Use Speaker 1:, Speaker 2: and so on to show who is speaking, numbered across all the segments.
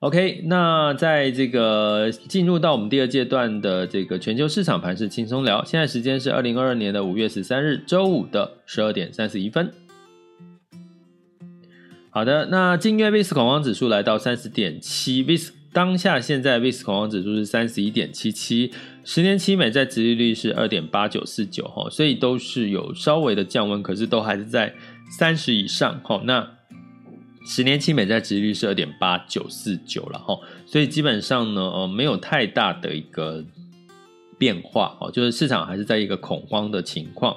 Speaker 1: OK，那在这个进入到我们第二阶段的这个全球市场盘势轻松聊，现在时间是二零二二年的五月十三日周五的十二点三十一分。好的，那今月 VIX 恐慌指数来到三十点七，VIX 当下现在 VIX 恐慌指数是三十一点七七，十年期美债殖利率是二点八九四九哈，所以都是有稍微的降温，可是都还是在三十以上哈。那十年期美债殖率是二点八九四九了哈，所以基本上呢，呃，没有太大的一个变化哦，就是市场还是在一个恐慌的情况。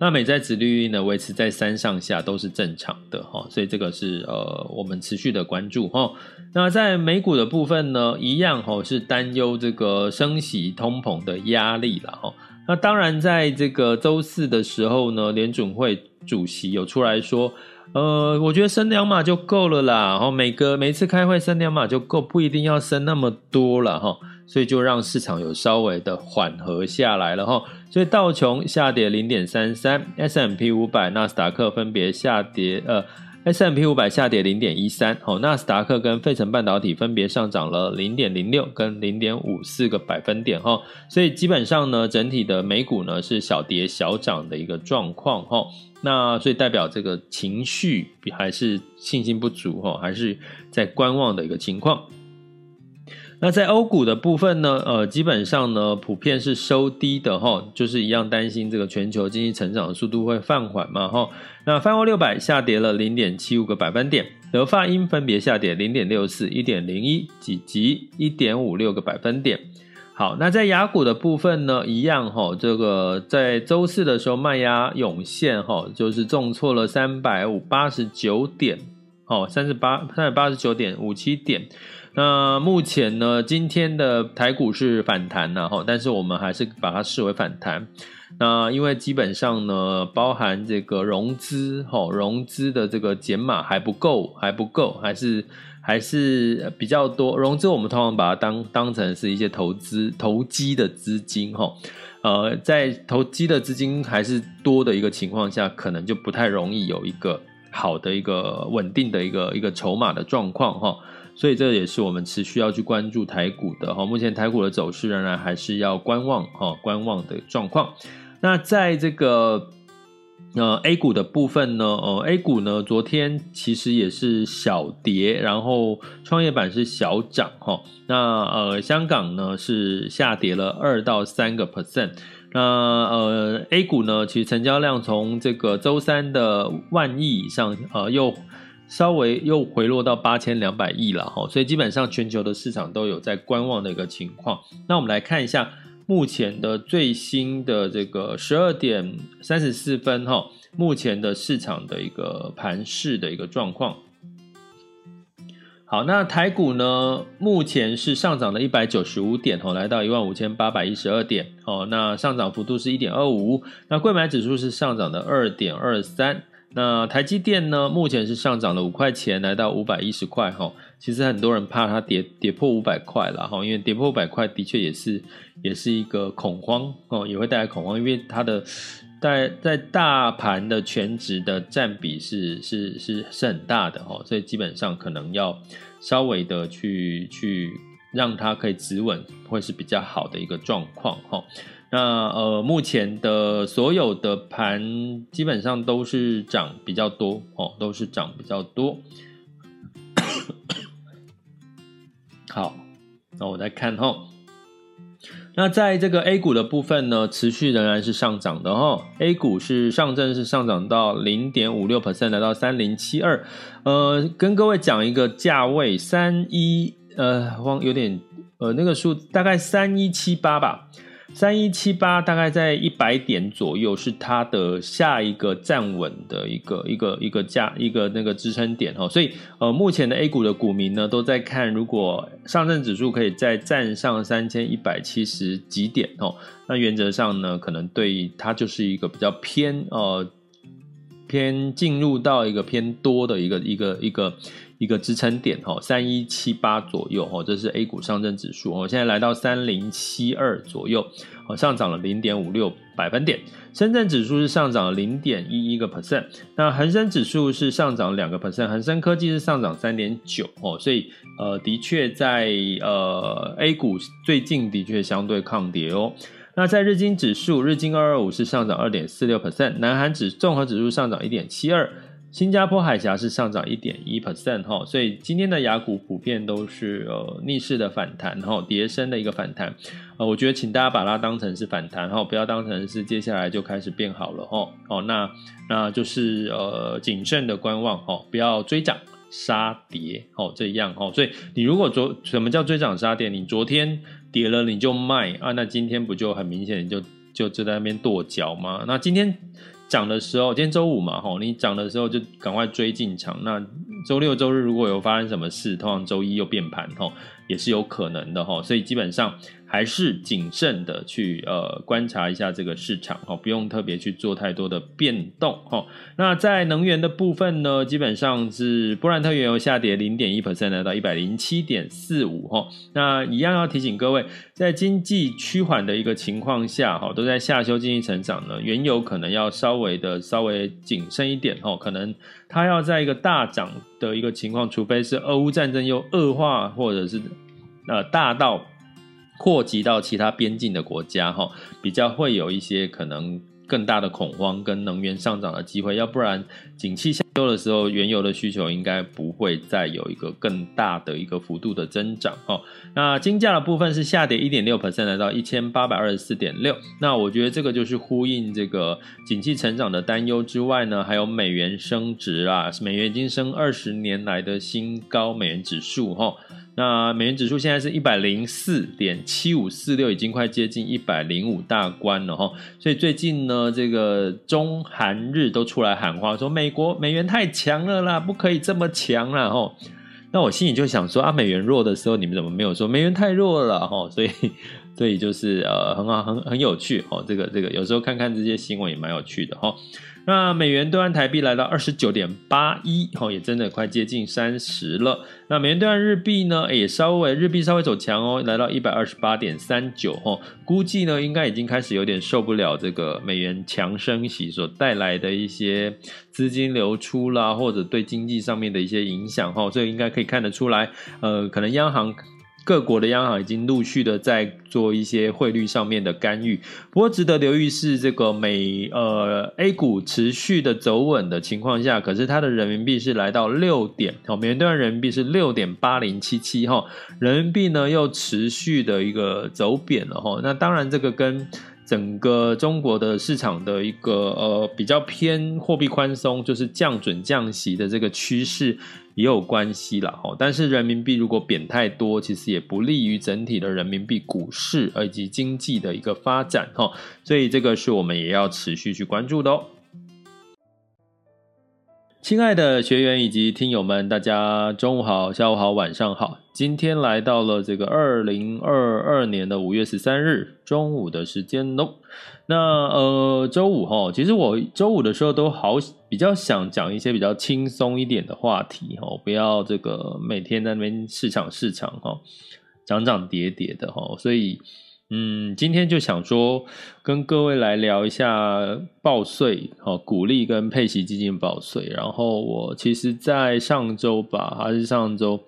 Speaker 1: 那美债殖率呢，维持在三上下都是正常的哈，所以这个是呃我们持续的关注哈。那在美股的部分呢，一样哈是担忧这个升息通膨的压力了哈。那当然在这个周四的时候呢，联准会主席有出来说。呃，我觉得升两码就够了啦，然后每个每次开会升两码就够，不一定要升那么多了哈，所以就让市场有稍微的缓和下来了哈，所以道琼下跌零点三三，S M P 五百、纳斯达克分别下跌，呃 S M P 五百下跌零点一三，哦，纳斯达克跟费城半导体分别上涨了零点零六跟零点五四个百分点哈，所以基本上呢，整体的美股呢是小跌小涨的一个状况哈。那所以代表这个情绪还是信心不足哈，还是在观望的一个情况。那在欧股的部分呢，呃，基本上呢普遍是收低的哈，就是一样担心这个全球经济成长的速度会放缓嘛哈。那泛欧六百下跌了零点七五个百分点，德法英分别下跌零点六四、一点零一以及一点五六个百分点。好，那在雅股的部分呢，一样哈，这个在周四的时候卖压涌现哈，就是重挫了三百五八十九点，哦，三十八三百八十九点五七点。那目前呢，今天的台股是反弹了哈，但是我们还是把它视为反弹。那因为基本上呢，包含这个融资哈，融资的这个减码还不够，还不够，还是。还是比较多融资，我们通常把它当当成是一些投资投机的资金哈，呃，在投机的资金还是多的一个情况下，可能就不太容易有一个好的一个稳定的一个一个筹码的状况哈，所以这也是我们持续要去关注台股的哈。目前台股的走势仍然还是要观望哈，观望的状况。那在这个。呃，A 股的部分呢，呃，A 股呢，昨天其实也是小跌，然后创业板是小涨哈。那呃，香港呢是下跌了二到三个 percent。那呃，A 股呢，其实成交量从这个周三的万亿以上，呃，又稍微又回落到八千两百亿了哈。所以基本上全球的市场都有在观望的一个情况。那我们来看一下。目前的最新的这个十二点三十四分哈，目前的市场的一个盘势的一个状况。好，那台股呢，目前是上涨了一百九十五点哦，来到一万五千八百一十二点哦，那上涨幅度是一点二五。那柜买指数是上涨的二点二三。那台积电呢，目前是上涨了五块钱，来到五百一十块哈。其实很多人怕它跌跌破五百块了哈，因为跌破五百块的确也是。也是一个恐慌哦，也会带来恐慌，因为它的在在大盘的权值的占比是是是是很大的哦，所以基本上可能要稍微的去去让它可以止稳，会是比较好的一个状况哈。那呃，目前的所有的盘基本上都是涨比较多哦，都是涨比较多。好，那我再看哈。那在这个 A 股的部分呢，持续仍然是上涨的哈。A 股是上证是上涨到零点五六 percent，来到三零七二。呃，跟各位讲一个价位，三一呃，忘有点呃那个数大概三一七八吧。三一七八大概在一百点左右，是它的下一个站稳的一个一个一个价一个那个支撑点哦，所以呃，目前的 A 股的股民呢都在看，如果上证指数可以再站上三千一百七十几点哦，那原则上呢，可能对它就是一个比较偏呃偏进入到一个偏多的一个一个一个。一个支撑点哈，三一七八左右哈，这是 A 股上证指数哦，现在来到三零七二左右，哦上涨了零点五六百分点。深圳指数是上涨了零点一一个 percent，那恒生指数是上涨两个 percent，恒生科技是上涨三点九哦，所以呃，的确在呃 A 股最近的确相对抗跌哦。那在日经指数，日经二二五是上涨二点四六 percent，南韩指综合指数上涨一点七二。新加坡海峡是上涨一点一 percent 哈，所以今天的雅股普遍都是呃逆势的反弹哈，跌升的一个反弹，呃，我觉得请大家把它当成是反弹哈，不要当成是接下来就开始变好了哈，哦，那那就是呃谨慎的观望哈，不要追涨杀跌哦，这样哈，所以你如果昨什么叫追涨杀跌，你昨天跌了你就卖啊，那今天不就很明显就就就在那边跺脚吗？那今天。涨的时候，今天周五嘛，吼，你涨的时候就赶快追进场。那周六周日如果有发生什么事，通常周一又变盘，吼，也是有可能的，吼。所以基本上。还是谨慎的去呃观察一下这个市场哈，不用特别去做太多的变动哈。那在能源的部分呢，基本上是布兰特原油下跌零点一 percent，来到一百零七点四五哈。那一样要提醒各位，在经济趋缓的一个情况下哈，都在下修经济成长呢，原油可能要稍微的稍微谨慎一点哈，可能它要在一个大涨的一个情况，除非是俄乌战争又恶化，或者是呃大到。扩及到其他边境的国家，哈，比较会有一些可能更大的恐慌跟能源上涨的机会，要不然景气下修的时候，原油的需求应该不会再有一个更大的一个幅度的增长，哈。那金价的部分是下跌一点六 percent，来到一千八百二十四点六。那我觉得这个就是呼应这个景气成长的担忧之外呢，还有美元升值啊，美元已经升二十年来的新高，美元指数，哈。那美元指数现在是一百零四点七五四六，已经快接近一百零五大关了哈。所以最近呢，这个中韩日都出来喊话，说美国美元太强了啦，不可以这么强了哈。那我心里就想说啊，美元弱的时候，你们怎么没有说美元太弱了哈？所以，所以就是呃，很好，很很有趣哦。这个这个，有时候看看这些新闻也蛮有趣的哈。那美元兑换台币来到二十九点八一，齁，也真的快接近三十了。那美元兑换日币呢，也稍微日币稍微走强哦，来到一百二十八点三九，齁，估计呢应该已经开始有点受不了这个美元强升息所带来的一些资金流出啦，或者对经济上面的一些影响，齁，所以应该可以看得出来，呃，可能央行。各国的央行已经陆续的在做一些汇率上面的干预，不过值得留意是这个美呃 A 股持续的走稳的情况下，可是它的人民币是来到六点哦，美元兑换人民币是六点八零七七哈，人民币呢又持续的一个走贬了哈，那当然这个跟。整个中国的市场的一个呃比较偏货币宽松，就是降准降息的这个趋势也有关系了。哈。但是人民币如果贬太多，其实也不利于整体的人民币股市以及经济的一个发展哈。所以这个是我们也要持续去关注的哦。亲爱的学员以及听友们，大家中午好、下午好、晚上好。今天来到了这个二零二二年的五月十三日中午的时间喽。那呃，周五哈，其实我周五的时候都好比较想讲一些比较轻松一点的话题哈，不要这个每天在那边市场市场哈，涨涨跌跌的哈，所以。嗯，今天就想说跟各位来聊一下报税，哦，鼓励跟配息基金报税。然后我其实，在上周吧，还是上周，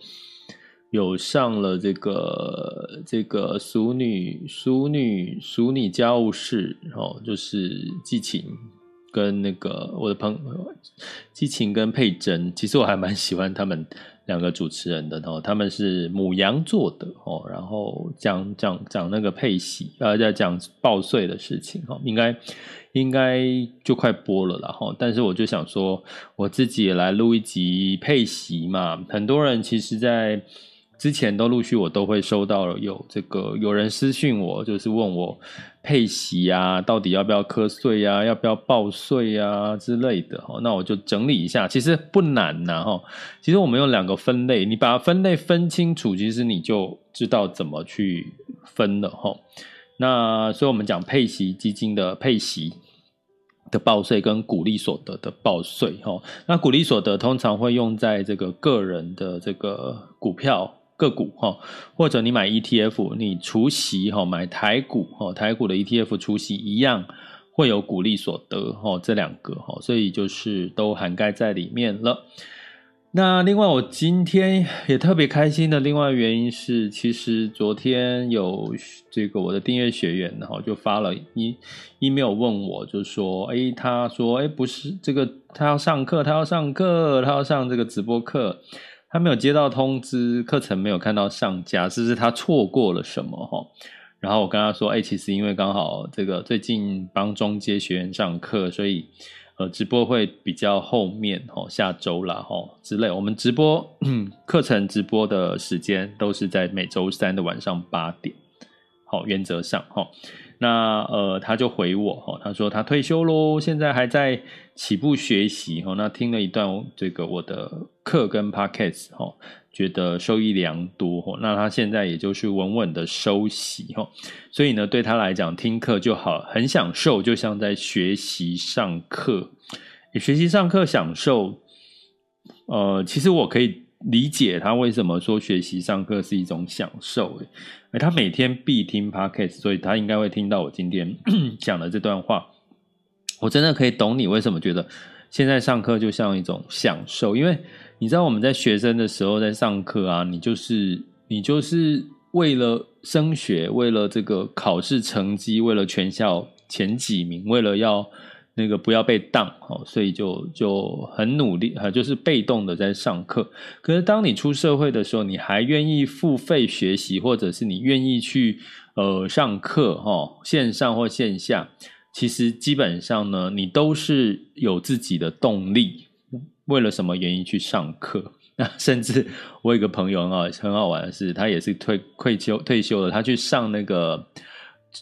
Speaker 1: 有上了这个这个淑女淑女淑女家务事哦，就是季晴跟那个我的朋友季晴跟佩珍，其实我还蛮喜欢他们两个主持人的哦，他们是母羊座的哦，然后讲讲讲那个配息呃，在讲报税的事情哦，应该。应该就快播了啦哈，但是我就想说，我自己也来录一集配息嘛。很多人其实，在之前都陆续我都会收到有这个有人私讯我，就是问我配息啊，到底要不要课税啊，要不要报税啊之类的。那我就整理一下，其实不难呐哈。其实我们用两个分类，你把它分类分清楚，其实你就知道怎么去分了哈。那所以我们讲配息基金的配息。的报税跟股利所得的报税，哈，那股利所得通常会用在这个个人的这个股票个股，哈，或者你买 ETF，你除息，哈，买台股，哈，台股的 ETF 除息一样会有股利所得，哈，这两个，哈，所以就是都涵盖在里面了。那另外，我今天也特别开心的另外原因是，其实昨天有这个我的订阅学员，然后就发了一 email 问我，就说，哎，他说，哎，不是这个，他要上课，他要上课，他要上这个直播课，他没有接到通知，课程没有看到上架，是不是他错过了什么？哈，然后我跟他说，其实因为刚好这个最近帮中阶学员上课，所以。呃，直播会比较后面哦，下周啦哈之类。我们直播 课程直播的时间都是在每周三的晚上八点，好，原则上哈。那呃，他就回我哈，他说他退休喽，现在还在起步学习哈。那听了一段这个我的课跟 Podcast 哈。觉得受益良多，那他现在也就是稳稳的收息，所以呢，对他来讲听课就好，很享受，就像在学习上课。学习上课享受，呃，其实我可以理解他为什么说学习上课是一种享受，诶，他每天必听 Podcast，所以他应该会听到我今天 讲的这段话。我真的可以懂你为什么觉得现在上课就像一种享受，因为。你知道我们在学生的时候在上课啊，你就是你就是为了升学，为了这个考试成绩，为了全校前几名，为了要那个不要被当，哦，所以就就很努力，就是被动的在上课。可是当你出社会的时候，你还愿意付费学习，或者是你愿意去呃上课，哈，线上或线下，其实基本上呢，你都是有自己的动力。为了什么原因去上课？那甚至我有一个朋友很好很好玩的是，他也是退退休退休了，他去上那个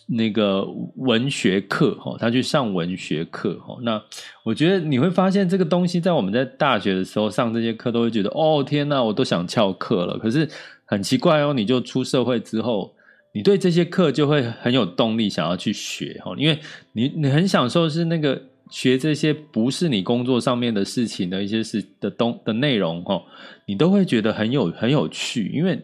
Speaker 1: 那个文学课哈，他去上文学课哈。那我觉得你会发现这个东西，在我们在大学的时候上这些课，都会觉得哦天哪，我都想翘课了。可是很奇怪哦，你就出社会之后，你对这些课就会很有动力想要去学哈，因为你你很享受是那个。学这些不是你工作上面的事情的一些事的东的内容哈，你都会觉得很有很有趣，因为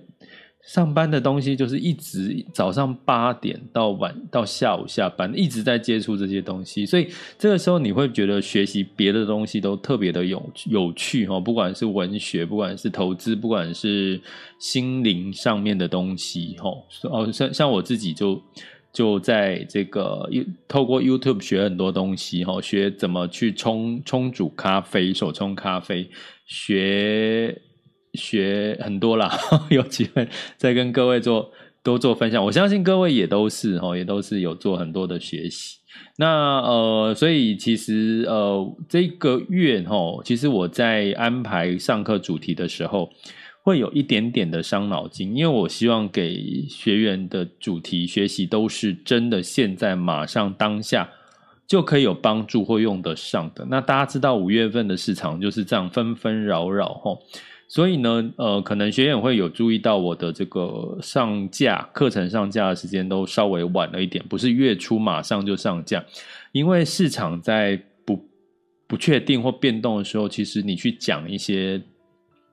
Speaker 1: 上班的东西就是一直早上八点到晚到下午下班，一直在接触这些东西，所以这个时候你会觉得学习别的东西都特别的有有趣哈，不管是文学，不管是投资，不管是心灵上面的东西哈，哦，像像我自己就。就在这个透过 YouTube 学很多东西哈，学怎么去冲冲煮咖啡，手冲咖啡，学学很多啦，有机会再跟各位做多做分享。我相信各位也都是哈，也都是有做很多的学习。那呃，所以其实呃，这个月哈，其实我在安排上课主题的时候。会有一点点的伤脑筋，因为我希望给学员的主题学习都是真的，现在马上当下就可以有帮助或用得上的。那大家知道五月份的市场就是这样纷纷扰扰吼，所以呢，呃，可能学员会有注意到我的这个上架课程上架的时间都稍微晚了一点，不是月初马上就上架，因为市场在不不确定或变动的时候，其实你去讲一些。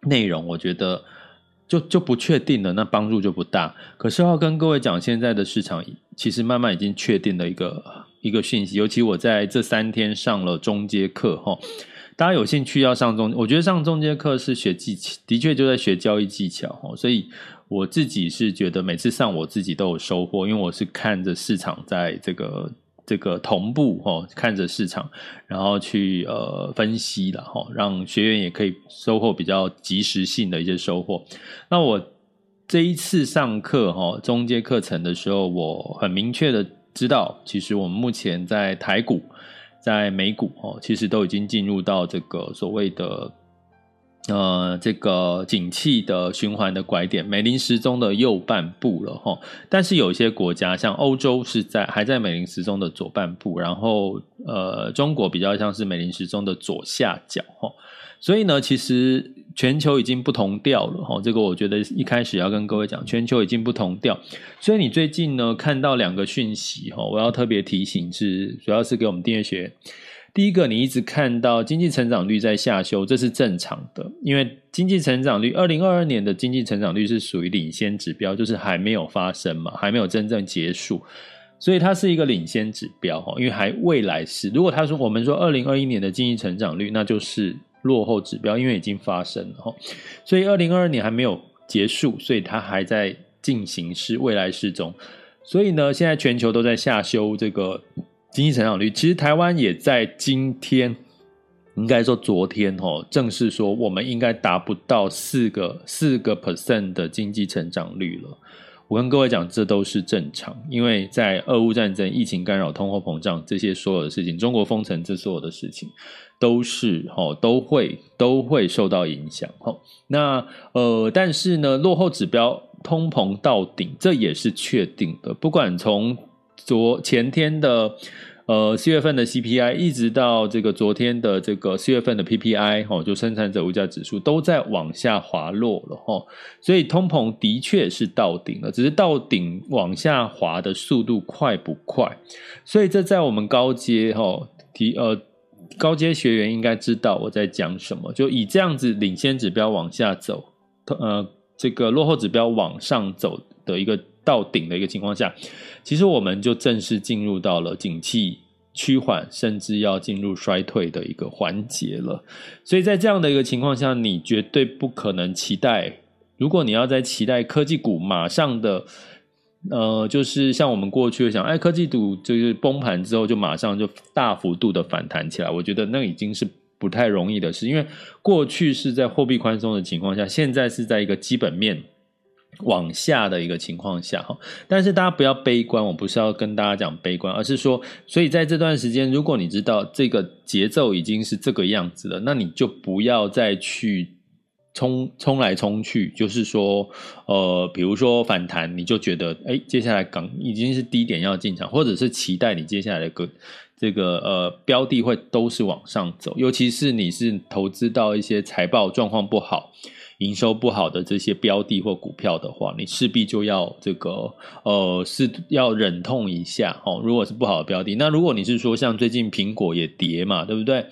Speaker 1: 内容我觉得就就不确定了，那帮助就不大。可是要跟各位讲，现在的市场其实慢慢已经确定了一个一个讯息。尤其我在这三天上了中阶课哈，大家有兴趣要上中，我觉得上中阶课是学技巧，的确就在学交易技巧哦。所以我自己是觉得每次上我自己都有收获，因为我是看着市场在这个这个同步哦，看着市场，然后去呃分析了哈，让学员也可以收获比较及时性的一些收获。那我这一次上课哈，中阶课程的时候，我很明确的知道，其实我们目前在台股。在美股哦，其实都已经进入到这个所谓的呃这个景气的循环的拐点，美林时钟的右半部了哈。但是有一些国家，像欧洲是在还在美林时钟的左半部，然后呃中国比较像是美林时钟的左下角哈。所以呢，其实。全球已经不同调了哈，这个我觉得一开始要跟各位讲，全球已经不同调。所以你最近呢看到两个讯息哈，我要特别提醒是，主要是给我们订阅学。第一个，你一直看到经济成长率在下修，这是正常的，因为经济成长率，二零二二年的经济成长率是属于领先指标，就是还没有发生嘛，还没有真正结束，所以它是一个领先指标哈，因为还未来是。如果他说我们说二零二一年的经济成长率，那就是。落后指标，因为已经发生了，所以二零二二年还没有结束，所以它还在进行式未来式中。所以呢，现在全球都在下修这个经济成长率。其实台湾也在今天，应该说昨天哦，正式说我们应该达不到四个四个 percent 的经济成长率了。我跟各位讲，这都是正常，因为在俄乌战争、疫情干扰、通货膨胀这些所有的事情，中国封城这所有的事情。都是哦，都会都会受到影响哦。那呃，但是呢，落后指标通膨到顶，这也是确定的。不管从昨前天的呃四月份的 CPI，一直到这个昨天的这个四月份的 PPI，齁，就生产者物价指数都在往下滑落了齁。所以通膨的确是到顶了，只是到顶往下滑的速度快不快？所以这在我们高阶齁提呃。高阶学员应该知道我在讲什么，就以这样子领先指标往下走，呃，这个落后指标往上走的一个到顶的一个情况下，其实我们就正式进入到了景气趋缓，甚至要进入衰退的一个环节了。所以在这样的一个情况下，你绝对不可能期待，如果你要在期待科技股马上的。呃，就是像我们过去想，哎，科技股就是崩盘之后就马上就大幅度的反弹起来，我觉得那已经是不太容易的事，因为过去是在货币宽松的情况下，现在是在一个基本面往下的一个情况下哈。但是大家不要悲观，我不是要跟大家讲悲观，而是说，所以在这段时间，如果你知道这个节奏已经是这个样子了，那你就不要再去。冲冲来冲去，就是说，呃，比如说反弹，你就觉得，哎，接下来港已经是低点要进场，或者是期待你接下来的个这个呃标的会都是往上走，尤其是你是投资到一些财报状况不好、营收不好的这些标的或股票的话，你势必就要这个呃是要忍痛一下哦。如果是不好的标的，那如果你是说像最近苹果也跌嘛，对不对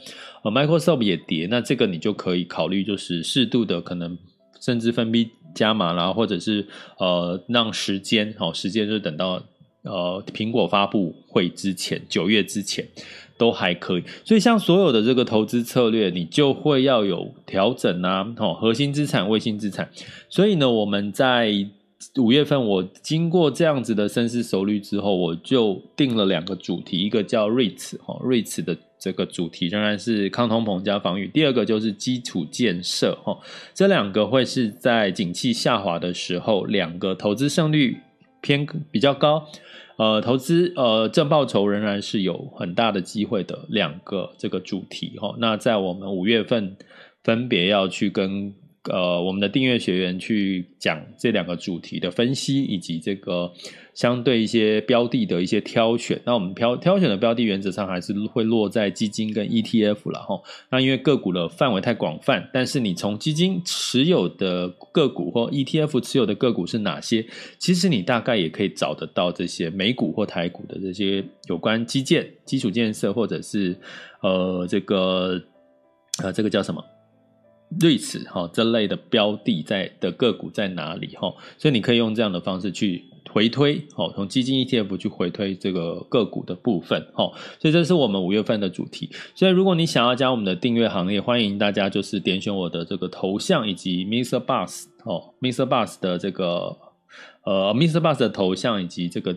Speaker 1: 呃？Microsoft 也跌，那这个你就可以考虑，就是适度的可能甚至分批加码啦，或者是呃让时间好时间就等到呃苹果发布会之前，九月之前都还可以。所以像所有的这个投资策略，你就会要有调整啊，好核心资产、卫星资产。所以呢，我们在五月份我经过这样子的深思熟虑之后，我就定了两个主题，一个叫 REITs 哈 REITs 的。这个主题仍然是抗通膨加防御，第二个就是基础建设，哈，这两个会是在景气下滑的时候，两个投资胜率偏比较高，呃，投资呃正报酬仍然是有很大的机会的两个这个主题，哈，那在我们五月份分别要去跟。呃，我们的订阅学员去讲这两个主题的分析，以及这个相对一些标的的一些挑选。那我们挑挑选的标的原则上还是会落在基金跟 ETF 了哈。那因为个股的范围太广泛，但是你从基金持有的个股或 ETF 持有的个股是哪些，其实你大概也可以找得到这些美股或台股的这些有关基建、基础建设，或者是呃这个呃这个叫什么？瑞慈哈这类的标的在的个股在哪里哈？所以你可以用这样的方式去回推，哦，从基金 ETF 去回推这个个股的部分，哦，所以这是我们五月份的主题。所以如果你想要加我们的订阅行列，欢迎大家就是点选我的这个头像以及 Mr. Bus 哦，Mr. Bus 的这个呃 Mr. Bus 的头像以及这个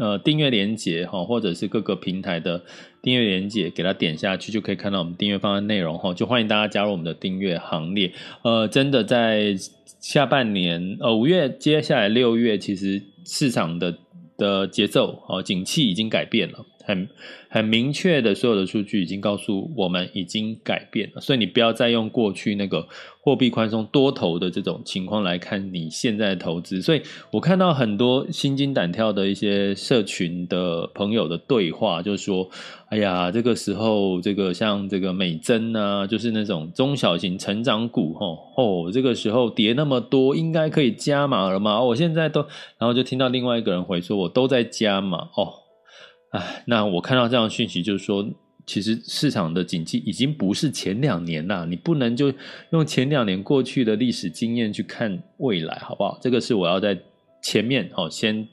Speaker 1: 呃订阅连接哈，或者是各个平台的订阅连接，给它点下去就可以看到我们订阅方案内容哈，就欢迎大家加入我们的订阅行列。呃，真的在下半年呃五月，接下来六月其实。市场的的节奏哦，景气已经改变了，很很明确的，所有的数据已经告诉我们已经改变了，所以你不要再用过去那个货币宽松多头的这种情况来看你现在投资。所以我看到很多心惊胆跳的一些社群的朋友的对话，就说，哎呀，这个时候这个像这个美珍啊，就是那种中小型成长股，吼哦，这个时候跌那么多，应该可以加码了吗？我现在都，然后就听到另外一个人回说，我都在加码哦。哎，那我看到这样讯息，就是说，其实市场的景气已经不是前两年啦，你不能就用前两年过去的历史经验去看未来，好不好？这个是我要在前面哦，先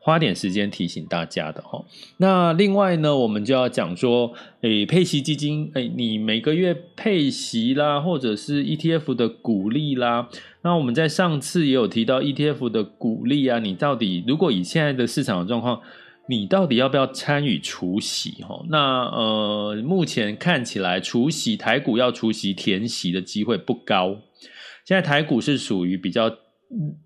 Speaker 1: 花点时间提醒大家的哈。那另外呢，我们就要讲说，诶，配息基金，诶，你每个月配息啦，或者是 ETF 的股利啦，那我们在上次也有提到 ETF 的股利啊，你到底如果以现在的市场状况，你到底要不要参与除息？哈，那呃，目前看起来除息台股要除息填息的机会不高。现在台股是属于比较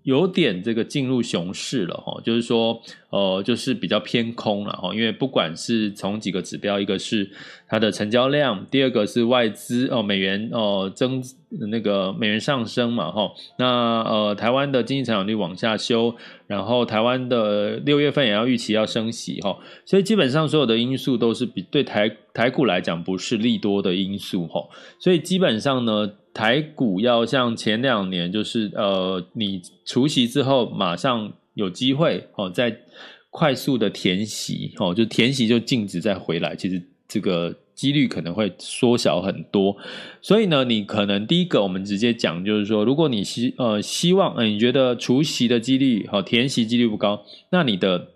Speaker 1: 有点这个进入熊市了，哈，就是说，呃，就是比较偏空了，哈，因为不管是从几个指标，一个是它的成交量，第二个是外资哦，美元哦增那个美元上升嘛，哈，那呃，台湾的经济成长率往下修。然后台湾的六月份也要预期要升息哈，所以基本上所有的因素都是比对台台股来讲不是利多的因素哈，所以基本上呢，台股要像前两年就是呃，你除夕之后马上有机会哦，再快速的填息哦，就填息就禁止再回来，其实这个。几率可能会缩小很多，所以呢，你可能第一个我们直接讲，就是说，如果你希呃希望，呃，你觉得除夕的几率好，填息几率不高，那你的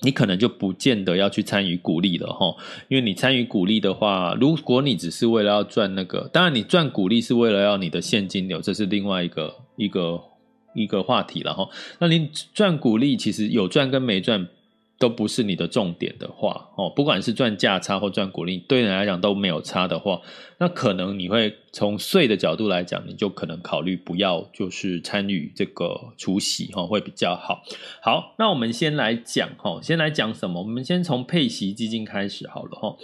Speaker 1: 你可能就不见得要去参与鼓励了哈，因为你参与鼓励的话，如果你只是为了要赚那个，当然你赚鼓励是为了要你的现金流，这是另外一个一个一个话题了哈。那你赚鼓励其实有赚跟没赚。都不是你的重点的话，哦，不管是赚价差或赚股利，对你来讲都没有差的话，那可能你会从税的角度来讲，你就可能考虑不要就是参与这个除息，哈，会比较好。好，那我们先来讲，哈，先来讲什么？我们先从配息基金开始好了，哈。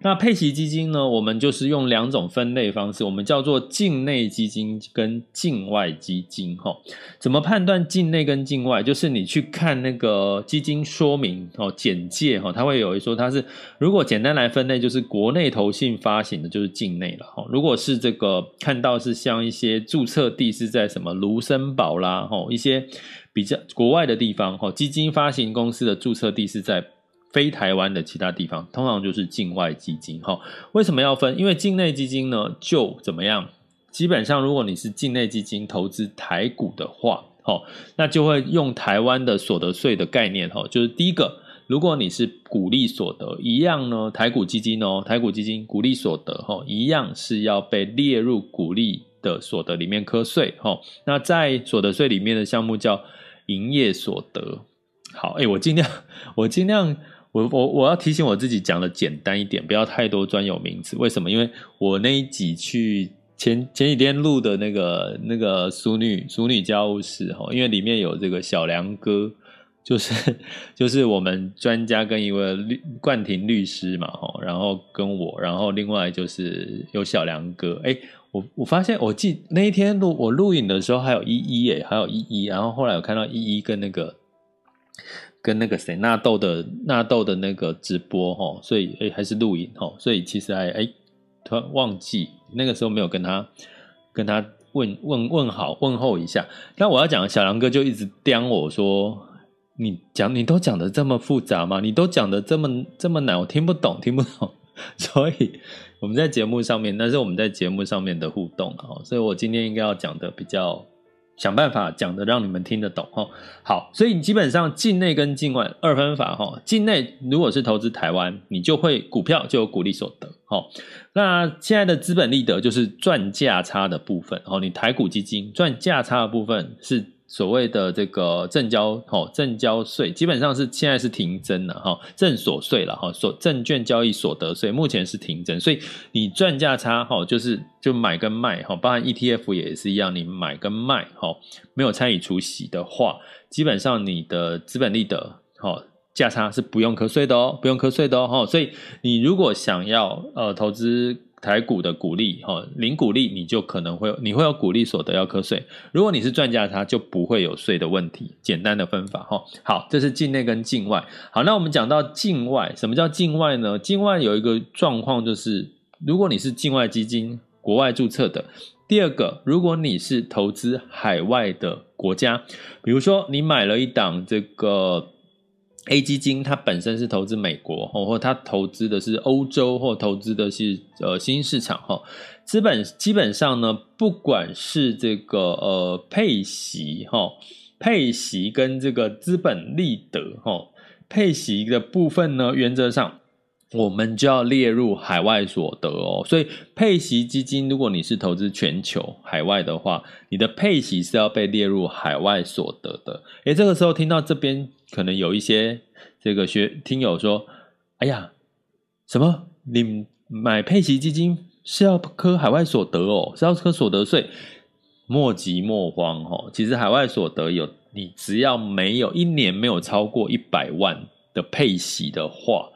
Speaker 1: 那配息基金呢？我们就是用两种分类方式，我们叫做境内基金跟境外基金。哈，怎么判断境内跟境外？就是你去看那个基金说明哦，简介哈，它会有一说它是，如果简单来分类，就是国内投信发行的，就是境内了。哈，如果是这个看到是像一些注册地是在什么卢森堡啦，哈，一些比较国外的地方，哈，基金发行公司的注册地是在。非台湾的其他地方，通常就是境外基金。哈，为什么要分？因为境内基金呢，就怎么样？基本上，如果你是境内基金投资台股的话，哈，那就会用台湾的所得税的概念。哈，就是第一个，如果你是股利所得，一样呢，台股基金哦，台股基金股利所得，哈，一样是要被列入股利的所得里面课税。哈，那在所得税里面的项目叫营业所得。好，哎，我尽量，我尽量。我我我要提醒我自己讲的简单一点，不要太多专有名词。为什么？因为我那一集去前前几天录的那个那个淑女淑女家务事哈，因为里面有这个小梁哥，就是 就是我们专家跟一位律冠廷律师嘛哈，然后跟我，然后另外就是有小梁哥。哎，我我发现我记那一天录我录影的时候还有依依哎，还有依依，然后后来我看到依依跟那个。跟那个谁纳豆的纳豆的那个直播哈，所以诶还是录影哈，所以其实还诶突然忘记那个时候没有跟他跟他问问问好问候一下。那我要讲小梁哥就一直刁我说，你讲你都讲的这么复杂吗？你都讲的这么这么难，我听不懂听不懂。所以我们在节目上面，那是我们在节目上面的互动，所以我今天应该要讲的比较想办法讲的让你们听得懂哈。好，所以你基本上境内跟境外二分法哈。境内如果是投资台湾，你就会股票就有股利所得哈。那现在的资本利得就是赚价差的部分哦。你台股基金赚价差的部分是。所谓的这个证交哦证交税基本上是现在是停征了哈证所税了哈所证券交易所得税目前是停征，所以你赚价差哈就是就买跟卖哈，包含 ETF 也是一样，你买跟卖哈没有参与除息的话，基本上你的资本利得哈价差是不用课税的哦，不用课税的哦，所以你如果想要呃投资。台股的股利，哈，零股利你就可能会，你会有股利所得要课税。如果你是赚价差，就不会有税的问题。简单的分法，哈，好，这是境内跟境外。好，那我们讲到境外，什么叫境外呢？境外有一个状况就是，如果你是境外基金，国外注册的；第二个，如果你是投资海外的国家，比如说你买了一档这个。A 基金它本身是投资美国，哦或它投资的是欧洲，或投资的是呃新兴市场哈。资本基本上呢，不管是这个呃配息哈，配息跟这个资本利得哈，配息的部分呢，原则上我们就要列入海外所得哦。所以配息基金，如果你是投资全球海外的话，你的配息是要被列入海外所得的。诶，这个时候听到这边。可能有一些这个学听友说：“哎呀，什么？你买配息基金是要科海外所得哦，是要科所得税？莫急莫慌哦，其实海外所得有，你只要没有一年没有超过一百万的配息的话。”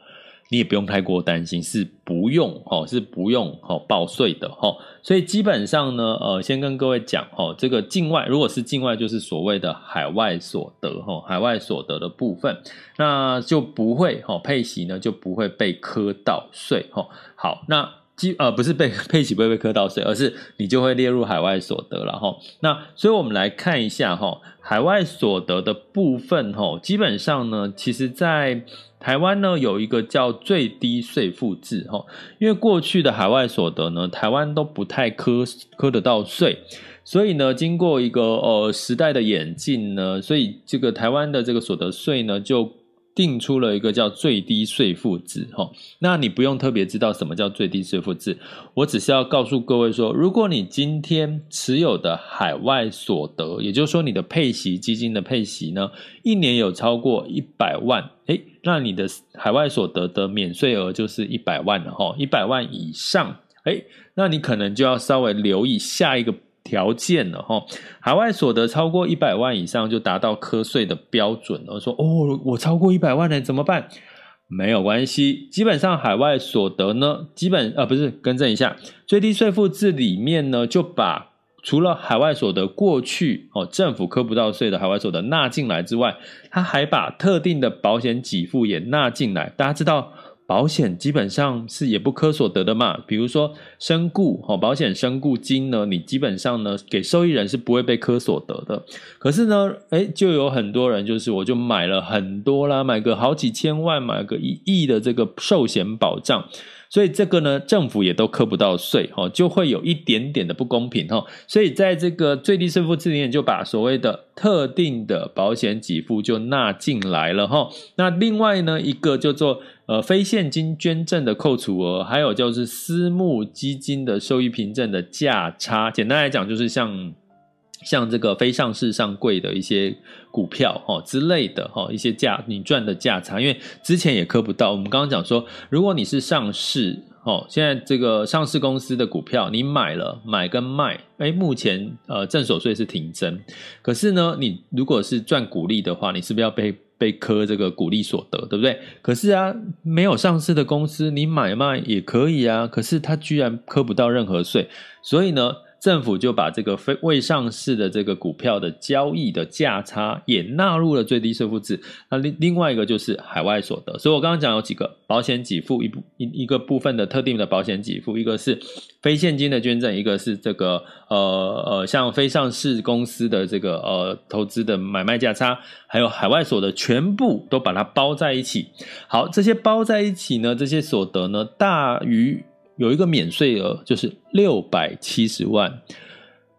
Speaker 1: 你也不用太过担心，是不用哦，是不用哦报税的哈。所以基本上呢，呃，先跟各位讲哦，这个境外如果是境外，就是所谓的海外所得哈，海外所得的部分，那就不会哈配息呢就不会被磕到税哈。好，那基呃不是被配息不会被课到税，而是你就会列入海外所得了哈。那所以我们来看一下哈，海外所得的部分哈，基本上呢，其实在台湾呢有一个叫最低税负制哈，因为过去的海外所得呢，台湾都不太课课得到税，所以呢，经过一个呃时代的演进呢，所以这个台湾的这个所得税呢就。定出了一个叫最低税负制，哈，那你不用特别知道什么叫最低税负制，我只是要告诉各位说，如果你今天持有的海外所得，也就是说你的配息基金的配息呢，一年有超过一百万，诶，那你的海外所得的免税额就是一百万了，哈，一百万以上，诶，那你可能就要稍微留意下一个。条件了哈，海外所得超过一百万以上就达到课税的标准了。说哦，我超过一百万了，怎么办？没有关系，基本上海外所得呢，基本呃不是，更正一下，最低税负制里面呢，就把除了海外所得过去哦政府课不到税的海外所得纳进来之外，他还把特定的保险给付也纳进来。大家知道。保险基本上是也不课所得的嘛，比如说身故哦，保险身故金呢，你基本上呢给受益人是不会被课所得的。可是呢，诶，就有很多人就是我就买了很多啦，买个好几千万，买个一亿的这个寿险保障。所以这个呢，政府也都扣不到税，哈，就会有一点点的不公平，哈。所以在这个最低税负制里面，就把所谓的特定的保险给付就纳进来了，哈。那另外呢，一个叫做呃非现金捐赠的扣除额，还有就是私募基金的收益凭证的价差，简单来讲就是像。像这个非上市上柜的一些股票哈之类的哈，一些价你赚的价差，因为之前也课不到。我们刚刚讲说，如果你是上市哦，现在这个上市公司的股票你买了买跟卖，哎，目前呃正所税是停征。可是呢，你如果是赚股利的话，你是不是要被被磕这个股利所得，对不对？可是啊，没有上市的公司你买卖也可以啊，可是它居然磕不到任何税，所以呢。政府就把这个非未上市的这个股票的交易的价差也纳入了最低税负制。那另另外一个就是海外所得，所以我刚刚讲有几个保险给付一部一一个部分的特定的保险给付，一个是非现金的捐赠，一个是这个呃呃像非上市公司的这个呃投资的买卖价差，还有海外所得，全部都把它包在一起。好，这些包在一起呢，这些所得呢大于。有一个免税额，就是六百七十万。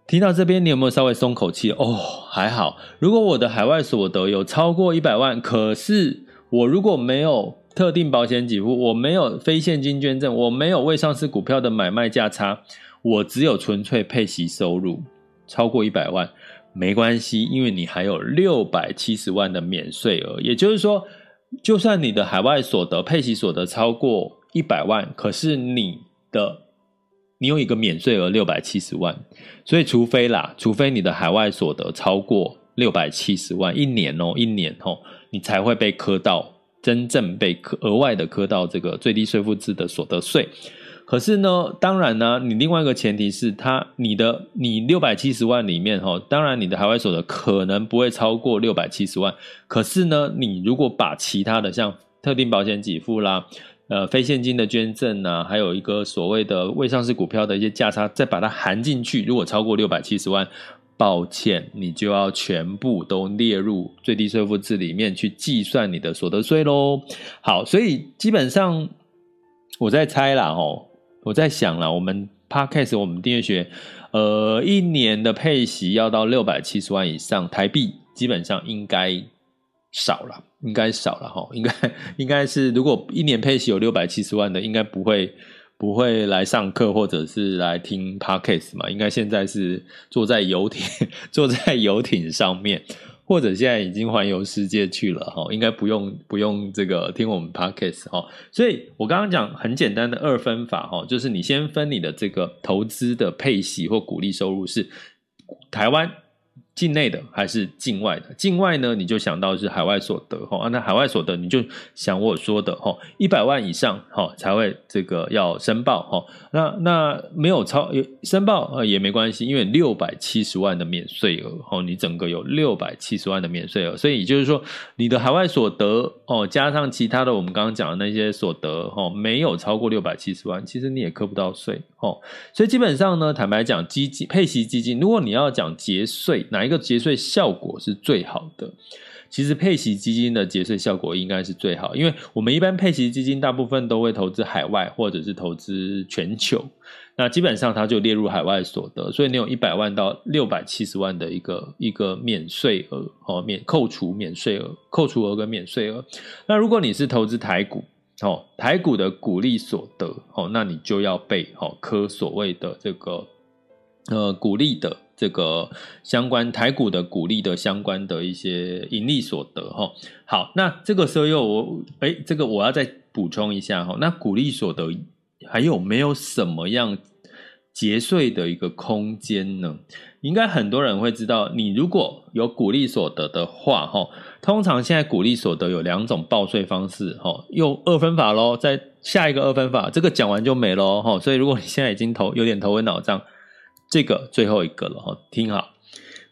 Speaker 1: 听到这边，你有没有稍微松口气？哦，还好。如果我的海外所得有超过一百万，可是我如果没有特定保险给付，我没有非现金捐赠，我没有未上市股票的买卖价差，我只有纯粹配息收入超过一百万，没关系，因为你还有六百七十万的免税额。也就是说，就算你的海外所得配息所得超过一百万，可是你的你有一个免税额六百七十万，所以除非啦，除非你的海外所得超过六百七十万一年哦，一年哦，你才会被课到真正被额外的课到这个最低税负制的所得税。可是呢，当然呢，你另外一个前提是，他你的你六百七十万里面哈，当然你的海外所得可能不会超过六百七十万，可是呢，你如果把其他的像特定保险给付啦。呃，非现金的捐赠呐、啊，还有一个所谓的未上市股票的一些价差，再把它含进去，如果超过六百七十万，抱歉，你就要全部都列入最低税负制里面去计算你的所得税喽。好，所以基本上我在猜啦，哦，我在想啦，我们 Podcast 我们订阅学，呃，一年的配息要到六百七十万以上台币，基本上应该少了。应该少了哈，应该应该是如果一年配息有六百七十万的，应该不会不会来上课或者是来听 Podcast 嘛？应该现在是坐在游艇坐在游艇上面，或者现在已经环游世界去了哈，应该不用不用这个听我们 Podcast 哈。所以我刚刚讲很简单的二分法哈，就是你先分你的这个投资的配息或股利收入是台湾。境内的还是境外的？境外呢，你就想到是海外所得哈。那海外所得，你就想我说的哈，一百万以上哈才会这个要申报哈。那那没有超申报呃也没关系，因为六百七十万的免税额哦，你整个有六百七十万的免税额，所以也就是说你的海外所得哦，加上其他的我们刚刚讲的那些所得哈，没有超过六百七十万，其实你也扣不到税哦。所以基本上呢，坦白讲，基金配息基金，如果你要讲节税，哪一个节税效果是最好的？其实配息基金的节税效果应该是最好，因为我们一般配息基金大部分都会投资海外或者是投资全球，那基本上它就列入海外所得，所以你有一百万到六百七十万的一个一个免税额哦，免扣除免税额，扣除额跟免税额。那如果你是投资台股哦，台股的股利所得哦，那你就要被哦科所谓的这个呃股利的。这个相关台股的股利的相关的一些盈利所得哈，好，那这个时候又我哎，这个我要再补充一下哈，那股利所得还有没有什么样节税的一个空间呢？应该很多人会知道，你如果有股利所得的话哈，通常现在股利所得有两种报税方式哈，用二分法喽，再下一个二分法，这个讲完就没了哈，所以如果你现在已经头有点头昏脑胀。这个最后一个了哈，听好，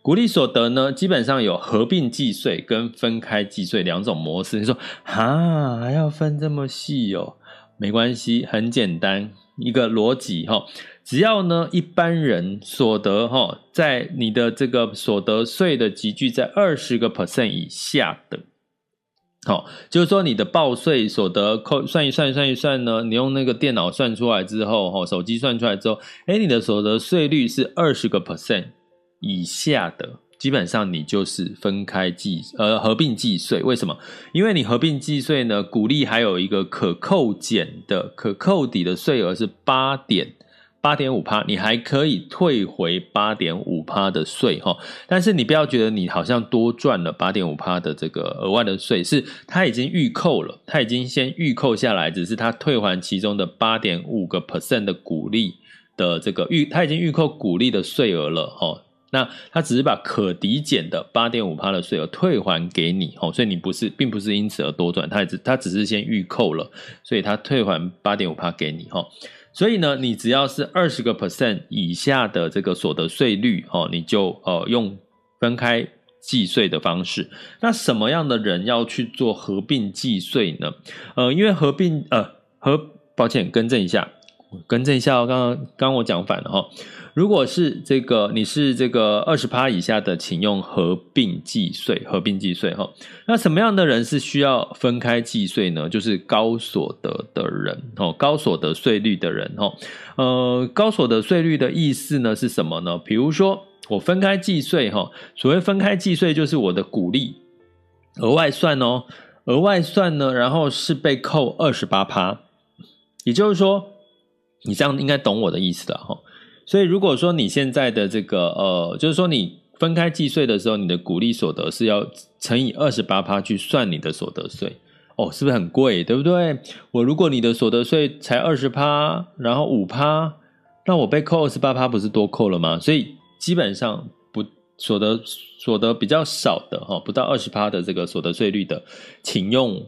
Speaker 1: 股利所得呢，基本上有合并计税跟分开计税两种模式。你说啊，还要分这么细哦？没关系，很简单，一个逻辑哈，只要呢一般人所得哈，在你的这个所得税的集聚在二十个 percent 以下的。好，就是说你的报税所得扣算一算算一算呢，你用那个电脑算出来之后，哈，手机算出来之后，诶，你的所得税率是二十个 percent 以下的，基本上你就是分开计呃合并计税。为什么？因为你合并计税呢，鼓励还有一个可扣减的可扣抵的税额是八点。八点五趴，你还可以退回八点五趴的税哈，但是你不要觉得你好像多赚了八点五趴的这个额外的税，是它已经预扣了，它已经先预扣下来，只是它退还其中的八点五个 percent 的股利的这个预，它已经预扣股利的税额了哈，那它只是把可抵减的八点五趴的税额退还给你哈，所以你不是，并不是因此而多赚，它只它只是先预扣了，所以它退还八点五趴给你哈。所以呢，你只要是二十个 percent 以下的这个所得税率哦，你就呃用分开计税的方式。那什么样的人要去做合并计税呢？呃，因为合并呃合，抱歉更正一下，更正一下哦，刚刚刚我讲反了哈。如果是这个你是这个二十趴以下的，请用合并计税，合并计税哈。那什么样的人是需要分开计税呢？就是高所得的人哦，高所得税率的人哦。呃，高所得税率的意思呢是什么呢？比如说我分开计税哈，所谓分开计税就是我的股利额外算哦，额外算呢，然后是被扣二十八趴，也就是说，你这样应该懂我的意思的哈。所以，如果说你现在的这个呃，就是说你分开计税的时候，你的股利所得是要乘以二十八趴去算你的所得税哦，是不是很贵？对不对？我如果你的所得税才二十趴，然后五趴，那我被扣二十八趴，不是多扣了吗？所以基本上不所得所得比较少的哈，不到二十趴的这个所得税率的，请用。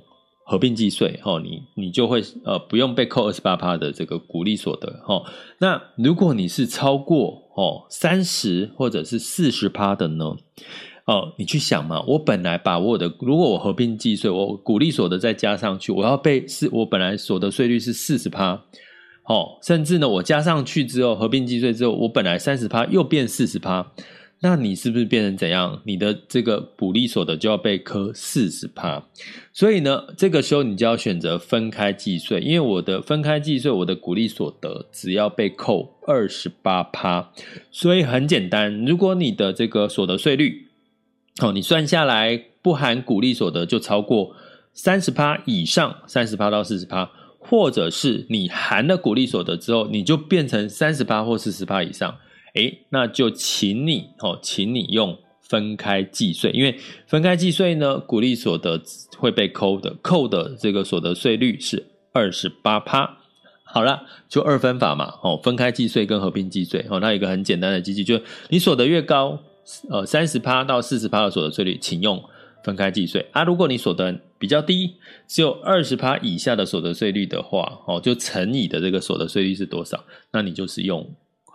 Speaker 1: 合并计税，哈，你你就会呃不用被扣二十八趴的这个股利所得，哈。那如果你是超过哦三十或者是四十趴的呢？哦，你去想嘛，我本来把我的如果我合并计税，我股利所得再加上去，我要被是我本来所得税率是四十趴，哦，甚至呢我加上去之后合并计税之后，我本来三十趴又变四十趴。那你是不是变成怎样？你的这个股利所得就要被扣四十趴，所以呢，这个时候你就要选择分开计税，因为我的分开计税，我的股利所得只要被扣二十八趴，所以很简单，如果你的这个所得税率，哦，你算下来不含股利所得就超过三十趴以上，三十趴到四十趴，或者是你含了股利所得之后，你就变成三十趴或四十趴以上。哎，那就请你哦，请你用分开计税，因为分开计税呢，股利所得会被扣的，扣的这个所得税率是二十八趴。好了，就二分法嘛，哦，分开计税跟合并计税，哦，那有一个很简单的机制，就是你所得越高，呃，三十趴到四十趴的所得税率，请用分开计税啊。如果你所得比较低，只有二十趴以下的所得税率的话，哦，就乘以的这个所得税率是多少，那你就是用。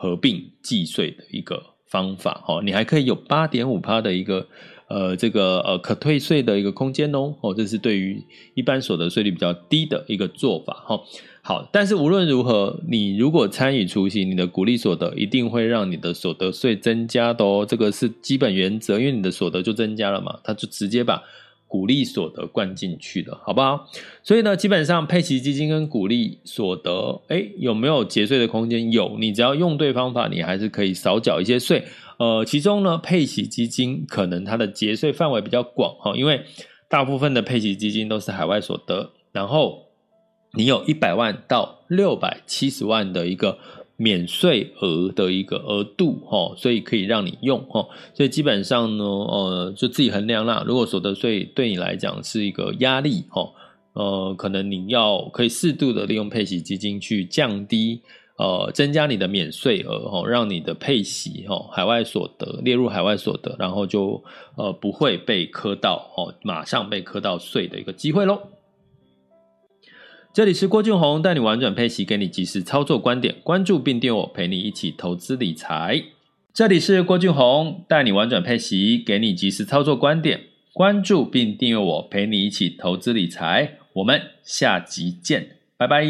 Speaker 1: 合并计税的一个方法，哈，你还可以有八点五趴的一个呃，这个呃可退税的一个空间哦，哦，这是对于一般所得税率比较低的一个做法，哈。好，但是无论如何，你如果参与除息，你的股利所得一定会让你的所得税增加的哦，这个是基本原则，因为你的所得就增加了嘛，它就直接把。股利所得灌进去的，好不好？所以呢，基本上配息基金跟股利所得，哎，有没有节税的空间？有，你只要用对方法，你还是可以少缴一些税。呃，其中呢，配息基金可能它的节税范围比较广哈，因为大部分的配息基金都是海外所得，然后你有一百万到六百七十万的一个。免税额的一个额度，哈，所以可以让你用，哈，所以基本上呢，呃，就自己衡量啦。如果所得税对你来讲是一个压力，哈，呃，可能你要可以适度的利用配息基金去降低，呃，增加你的免税额，哈，让你的配息，哈，海外所得列入海外所得，然后就呃不会被磕到，哦，马上被磕到税的一个机会喽。这里是郭俊宏，带你玩转配息，给你及时操作观点，关注并订阅我，陪你一起投资理财。这里是郭俊宏，带你玩转配息，给你及时操作观点，关注并订阅我，陪你一起投资理财。我们下集见，拜拜。